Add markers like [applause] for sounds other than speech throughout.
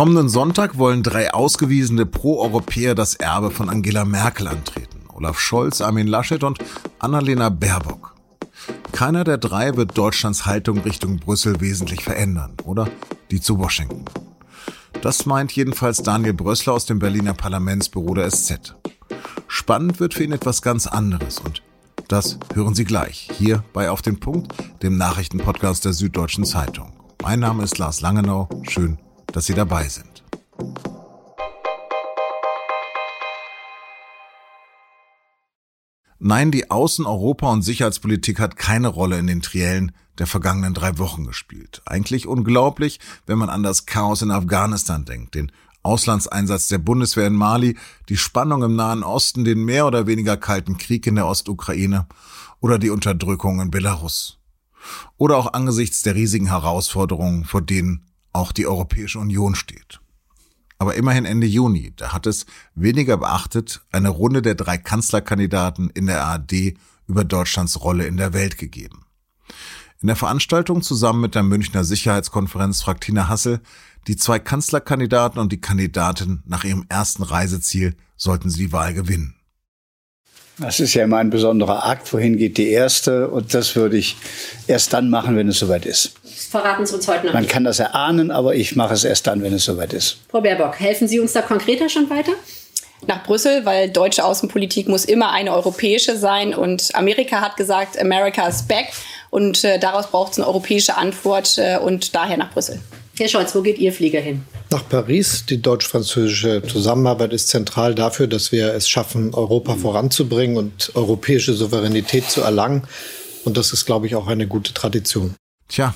Kommenden Sonntag wollen drei ausgewiesene Pro-Europäer das Erbe von Angela Merkel antreten. Olaf Scholz, Armin Laschet und Annalena Baerbock. Keiner der drei wird Deutschlands Haltung Richtung Brüssel wesentlich verändern, oder? Die zu Washington. Das meint jedenfalls Daniel Brössler aus dem Berliner Parlamentsbüro der SZ. Spannend wird für ihn etwas ganz anderes und das hören Sie gleich hier bei Auf den Punkt, dem Nachrichtenpodcast der Süddeutschen Zeitung. Mein Name ist Lars Langenau. Schön, dass Sie dabei sind. Nein, die Außen-, Europa- und Sicherheitspolitik hat keine Rolle in den Triellen der vergangenen drei Wochen gespielt. Eigentlich unglaublich, wenn man an das Chaos in Afghanistan denkt, den Auslandseinsatz der Bundeswehr in Mali, die Spannung im Nahen Osten, den mehr oder weniger kalten Krieg in der Ostukraine oder die Unterdrückung in Belarus. Oder auch angesichts der riesigen Herausforderungen, vor denen auch die Europäische Union steht. Aber immerhin Ende Juni, da hat es weniger beachtet eine Runde der drei Kanzlerkandidaten in der ARD über Deutschlands Rolle in der Welt gegeben. In der Veranstaltung zusammen mit der Münchner Sicherheitskonferenz fragt Tina Hassel, die zwei Kanzlerkandidaten und die Kandidatin nach ihrem ersten Reiseziel sollten sie die Wahl gewinnen. Das ist ja immer ein besonderer Akt. Wohin geht die erste? Und das würde ich erst dann machen, wenn es soweit ist. Das verraten Sie uns heute noch. Man kann das erahnen, aber ich mache es erst dann, wenn es soweit ist. Frau Baerbock, helfen Sie uns da konkreter schon weiter? nach Brüssel, weil deutsche Außenpolitik muss immer eine europäische sein. Und Amerika hat gesagt, America is back. Und äh, daraus braucht es eine europäische Antwort äh, und daher nach Brüssel. Herr Scholz, wo geht Ihr Flieger hin? Nach Paris. Die deutsch-französische Zusammenarbeit ist zentral dafür, dass wir es schaffen, Europa voranzubringen und europäische Souveränität zu erlangen. Und das ist, glaube ich, auch eine gute Tradition. Tja,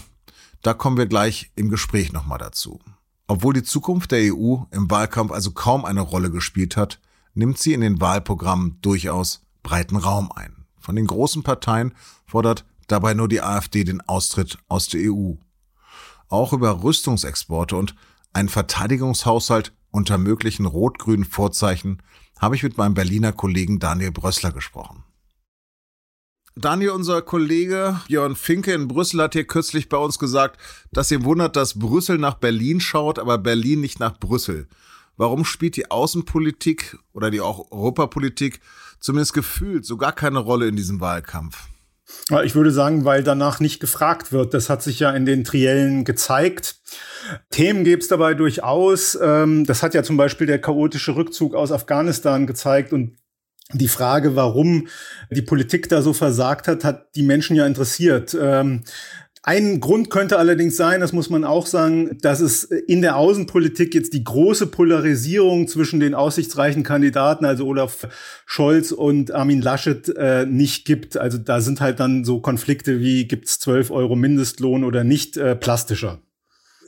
da kommen wir gleich im Gespräch nochmal dazu. Obwohl die Zukunft der EU im Wahlkampf also kaum eine Rolle gespielt hat, nimmt sie in den Wahlprogrammen durchaus breiten Raum ein. Von den großen Parteien fordert dabei nur die AfD den Austritt aus der EU. Auch über Rüstungsexporte und einen Verteidigungshaushalt unter möglichen rot-grünen Vorzeichen habe ich mit meinem Berliner Kollegen Daniel Brössler gesprochen. Daniel, unser Kollege Björn Finke in Brüssel hat hier kürzlich bei uns gesagt, dass ihm wundert, dass Brüssel nach Berlin schaut, aber Berlin nicht nach Brüssel. Warum spielt die Außenpolitik oder die auch Europapolitik zumindest gefühlt so gar keine Rolle in diesem Wahlkampf? Ich würde sagen, weil danach nicht gefragt wird. Das hat sich ja in den Triellen gezeigt. Themen gäbe es dabei durchaus. Ähm, das hat ja zum Beispiel der chaotische Rückzug aus Afghanistan gezeigt und die Frage, warum die Politik da so versagt hat, hat die Menschen ja interessiert. Ähm, ein Grund könnte allerdings sein, das muss man auch sagen, dass es in der Außenpolitik jetzt die große Polarisierung zwischen den aussichtsreichen Kandidaten, also Olaf Scholz und Armin Laschet, äh, nicht gibt. Also da sind halt dann so Konflikte wie gibt's 12 Euro Mindestlohn oder nicht äh, plastischer.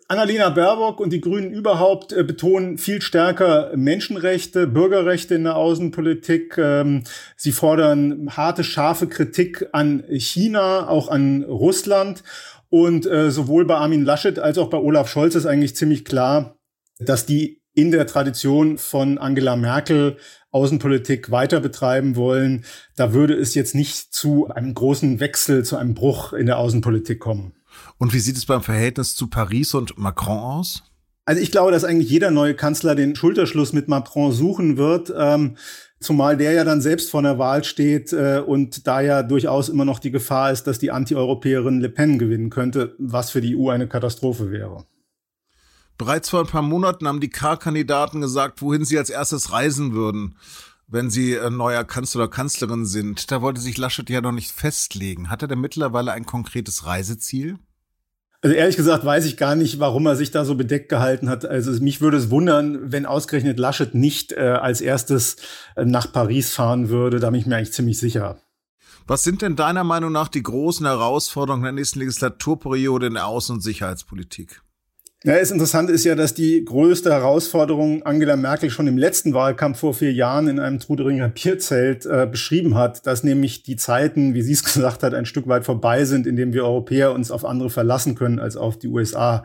Annalena Baerbock und die Grünen überhaupt äh, betonen viel stärker Menschenrechte, Bürgerrechte in der Außenpolitik. Ähm, sie fordern harte, scharfe Kritik an China, auch an Russland. Und äh, sowohl bei Armin Laschet als auch bei Olaf Scholz ist eigentlich ziemlich klar, dass die in der Tradition von Angela Merkel Außenpolitik weiter betreiben wollen. Da würde es jetzt nicht zu einem großen Wechsel, zu einem Bruch in der Außenpolitik kommen. Und wie sieht es beim Verhältnis zu Paris und Macron aus? Also ich glaube, dass eigentlich jeder neue Kanzler den Schulterschluss mit Macron suchen wird, ähm, zumal der ja dann selbst vor der Wahl steht äh, und da ja durchaus immer noch die Gefahr ist, dass die Anti-Europäerin Le Pen gewinnen könnte, was für die EU eine Katastrophe wäre. Bereits vor ein paar Monaten haben die K-Kandidaten gesagt, wohin sie als erstes reisen würden, wenn sie äh, neuer Kanzler oder Kanzlerin sind. Da wollte sich Laschet ja noch nicht festlegen. Hat er denn mittlerweile ein konkretes Reiseziel? Also ehrlich gesagt weiß ich gar nicht, warum er sich da so bedeckt gehalten hat. Also mich würde es wundern, wenn ausgerechnet Laschet nicht äh, als erstes äh, nach Paris fahren würde. Da bin ich mir eigentlich ziemlich sicher. Was sind denn deiner Meinung nach die großen Herausforderungen der nächsten Legislaturperiode in der Außen- und Sicherheitspolitik? Ja, das Interessante ist ja, dass die größte Herausforderung Angela Merkel schon im letzten Wahlkampf vor vier Jahren in einem Truderinger Bierzelt äh, beschrieben hat, dass nämlich die Zeiten, wie sie es [laughs] gesagt hat, ein Stück weit vorbei sind, in dem wir Europäer uns auf andere verlassen können als auf die USA.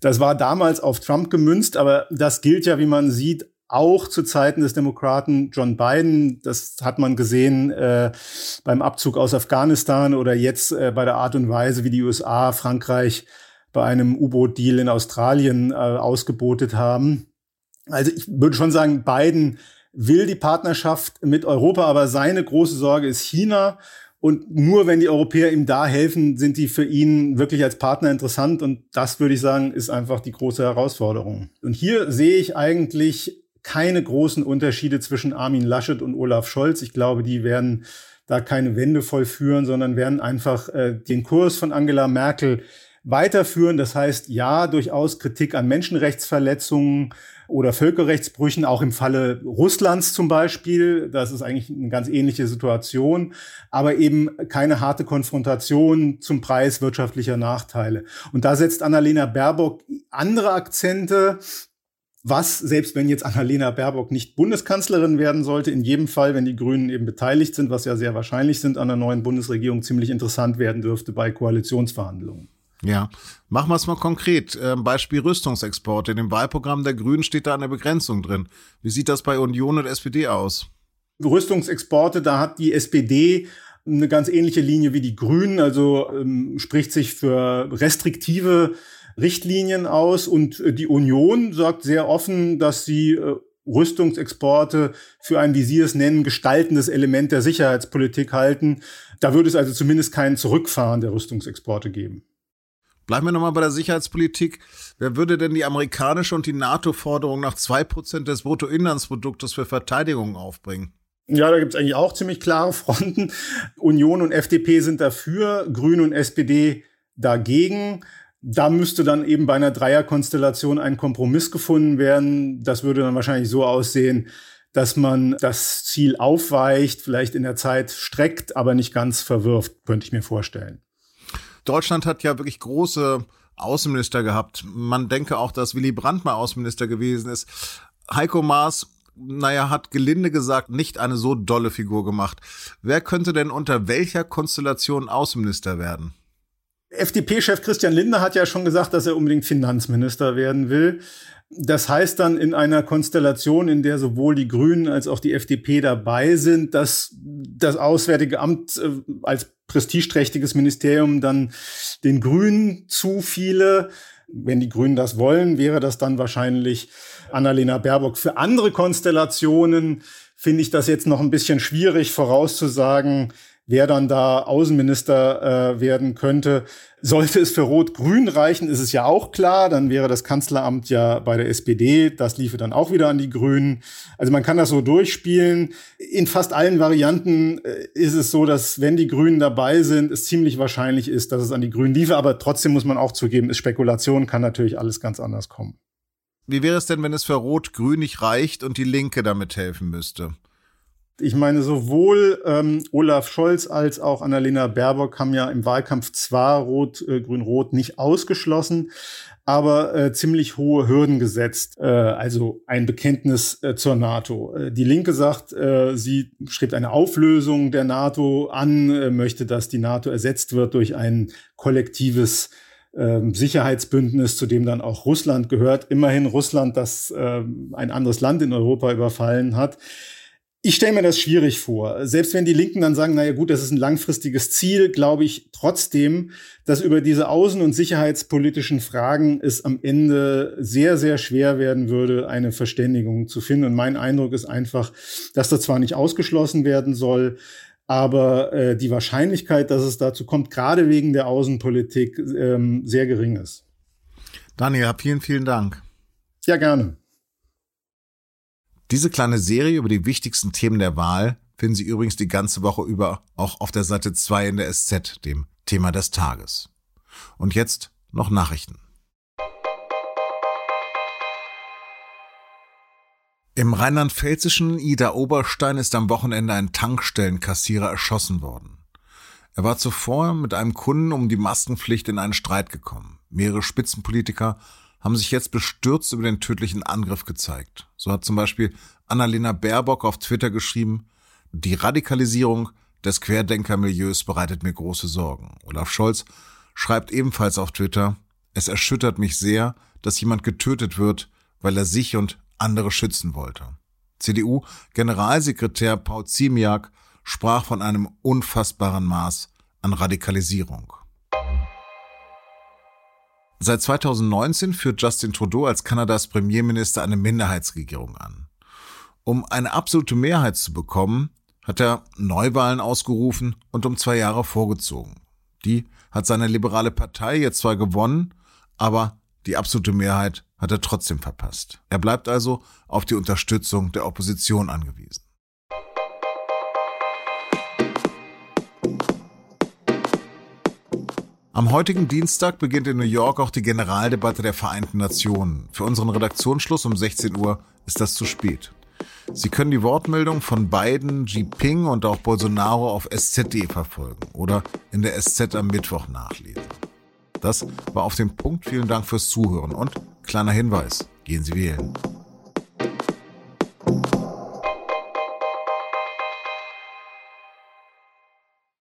Das war damals auf Trump gemünzt, aber das gilt ja, wie man sieht, auch zu Zeiten des Demokraten John Biden. Das hat man gesehen äh, beim Abzug aus Afghanistan oder jetzt äh, bei der Art und Weise, wie die USA, Frankreich bei einem U-Boot-Deal in Australien äh, ausgebotet haben. Also ich würde schon sagen, Biden will die Partnerschaft mit Europa, aber seine große Sorge ist China. Und nur wenn die Europäer ihm da helfen, sind die für ihn wirklich als Partner interessant. Und das würde ich sagen, ist einfach die große Herausforderung. Und hier sehe ich eigentlich keine großen Unterschiede zwischen Armin Laschet und Olaf Scholz. Ich glaube, die werden da keine Wende vollführen, sondern werden einfach äh, den Kurs von Angela Merkel weiterführen. Das heißt, ja, durchaus Kritik an Menschenrechtsverletzungen oder Völkerrechtsbrüchen, auch im Falle Russlands zum Beispiel. Das ist eigentlich eine ganz ähnliche Situation, aber eben keine harte Konfrontation zum Preis wirtschaftlicher Nachteile. Und da setzt Annalena Baerbock andere Akzente, was, selbst wenn jetzt Annalena Baerbock nicht Bundeskanzlerin werden sollte, in jedem Fall, wenn die Grünen eben beteiligt sind, was ja sehr wahrscheinlich sind, an der neuen Bundesregierung ziemlich interessant werden dürfte bei Koalitionsverhandlungen. Ja, machen wir es mal konkret. Ähm, Beispiel Rüstungsexporte. In dem Wahlprogramm der Grünen steht da eine Begrenzung drin. Wie sieht das bei Union und SPD aus? Rüstungsexporte, da hat die SPD eine ganz ähnliche Linie wie die Grünen, also ähm, spricht sich für restriktive Richtlinien aus und äh, die Union sagt sehr offen, dass sie äh, Rüstungsexporte für ein, wie Sie es nennen, gestaltendes Element der Sicherheitspolitik halten. Da würde es also zumindest kein Zurückfahren der Rüstungsexporte geben. Bleiben wir nochmal bei der Sicherheitspolitik. Wer würde denn die amerikanische und die NATO-Forderung nach zwei Prozent des Bruttoinlandsproduktes für Verteidigung aufbringen? Ja, da gibt es eigentlich auch ziemlich klare Fronten. Union und FDP sind dafür, Grüne und SPD dagegen. Da müsste dann eben bei einer Dreierkonstellation ein Kompromiss gefunden werden. Das würde dann wahrscheinlich so aussehen, dass man das Ziel aufweicht, vielleicht in der Zeit streckt, aber nicht ganz verwirft, könnte ich mir vorstellen. Deutschland hat ja wirklich große Außenminister gehabt. Man denke auch, dass Willy Brandt mal Außenminister gewesen ist. Heiko Maas, naja, hat gelinde gesagt nicht eine so dolle Figur gemacht. Wer könnte denn unter welcher Konstellation Außenminister werden? FDP-Chef Christian Lindner hat ja schon gesagt, dass er unbedingt Finanzminister werden will. Das heißt dann in einer Konstellation, in der sowohl die Grünen als auch die FDP dabei sind, dass das Auswärtige Amt äh, als prestigeträchtiges Ministerium dann den Grünen zu viele. Wenn die Grünen das wollen, wäre das dann wahrscheinlich Annalena Baerbock. Für andere Konstellationen finde ich das jetzt noch ein bisschen schwierig vorauszusagen, wer dann da Außenminister äh, werden könnte. Sollte es für Rot-Grün reichen, ist es ja auch klar, dann wäre das Kanzleramt ja bei der SPD, das liefe dann auch wieder an die Grünen. Also man kann das so durchspielen. In fast allen Varianten äh, ist es so, dass wenn die Grünen dabei sind, es ziemlich wahrscheinlich ist, dass es an die Grünen liefe, aber trotzdem muss man auch zugeben, ist Spekulation, kann natürlich alles ganz anders kommen. Wie wäre es denn, wenn es für Rot-Grün nicht reicht und die Linke damit helfen müsste? Ich meine, sowohl ähm, Olaf Scholz als auch Annalena Baerbock haben ja im Wahlkampf zwar Rot, äh, Grün-Rot nicht ausgeschlossen, aber äh, ziemlich hohe Hürden gesetzt. Äh, also ein Bekenntnis äh, zur NATO. Äh, die Linke sagt, äh, sie strebt eine Auflösung der NATO an, äh, möchte, dass die NATO ersetzt wird durch ein kollektives ähm, Sicherheitsbündnis, zu dem dann auch Russland gehört. Immerhin Russland, das äh, ein anderes Land in Europa überfallen hat. Ich stelle mir das schwierig vor. Selbst wenn die Linken dann sagen, naja gut, das ist ein langfristiges Ziel, glaube ich trotzdem, dass über diese außen- und sicherheitspolitischen Fragen es am Ende sehr, sehr schwer werden würde, eine Verständigung zu finden. Und mein Eindruck ist einfach, dass das zwar nicht ausgeschlossen werden soll, aber äh, die Wahrscheinlichkeit, dass es dazu kommt, gerade wegen der Außenpolitik, ähm, sehr gering ist. Daniel, vielen, vielen Dank. Ja, gerne. Diese kleine Serie über die wichtigsten Themen der Wahl finden Sie übrigens die ganze Woche über auch auf der Seite 2 in der SZ, dem Thema des Tages. Und jetzt noch Nachrichten. Im rheinland-pfälzischen Ida Oberstein ist am Wochenende ein Tankstellenkassierer erschossen worden. Er war zuvor mit einem Kunden um die Maskenpflicht in einen Streit gekommen. Mehrere Spitzenpolitiker haben sich jetzt bestürzt über den tödlichen Angriff gezeigt. So hat zum Beispiel Annalena Baerbock auf Twitter geschrieben, die Radikalisierung des Querdenkermilieus bereitet mir große Sorgen. Olaf Scholz schreibt ebenfalls auf Twitter, es erschüttert mich sehr, dass jemand getötet wird, weil er sich und andere schützen wollte. CDU-Generalsekretär Paul Ziemiak sprach von einem unfassbaren Maß an Radikalisierung. Seit 2019 führt Justin Trudeau als Kanadas Premierminister eine Minderheitsregierung an. Um eine absolute Mehrheit zu bekommen, hat er Neuwahlen ausgerufen und um zwei Jahre vorgezogen. Die hat seine liberale Partei jetzt zwar gewonnen, aber die absolute Mehrheit hat er trotzdem verpasst. Er bleibt also auf die Unterstützung der Opposition angewiesen. Am heutigen Dienstag beginnt in New York auch die Generaldebatte der Vereinten Nationen. Für unseren Redaktionsschluss um 16 Uhr ist das zu spät. Sie können die Wortmeldung von Biden, Jinping und auch Bolsonaro auf SZD verfolgen oder in der SZ am Mittwoch nachlesen. Das war auf dem Punkt. Vielen Dank fürs Zuhören und kleiner Hinweis, gehen Sie wählen.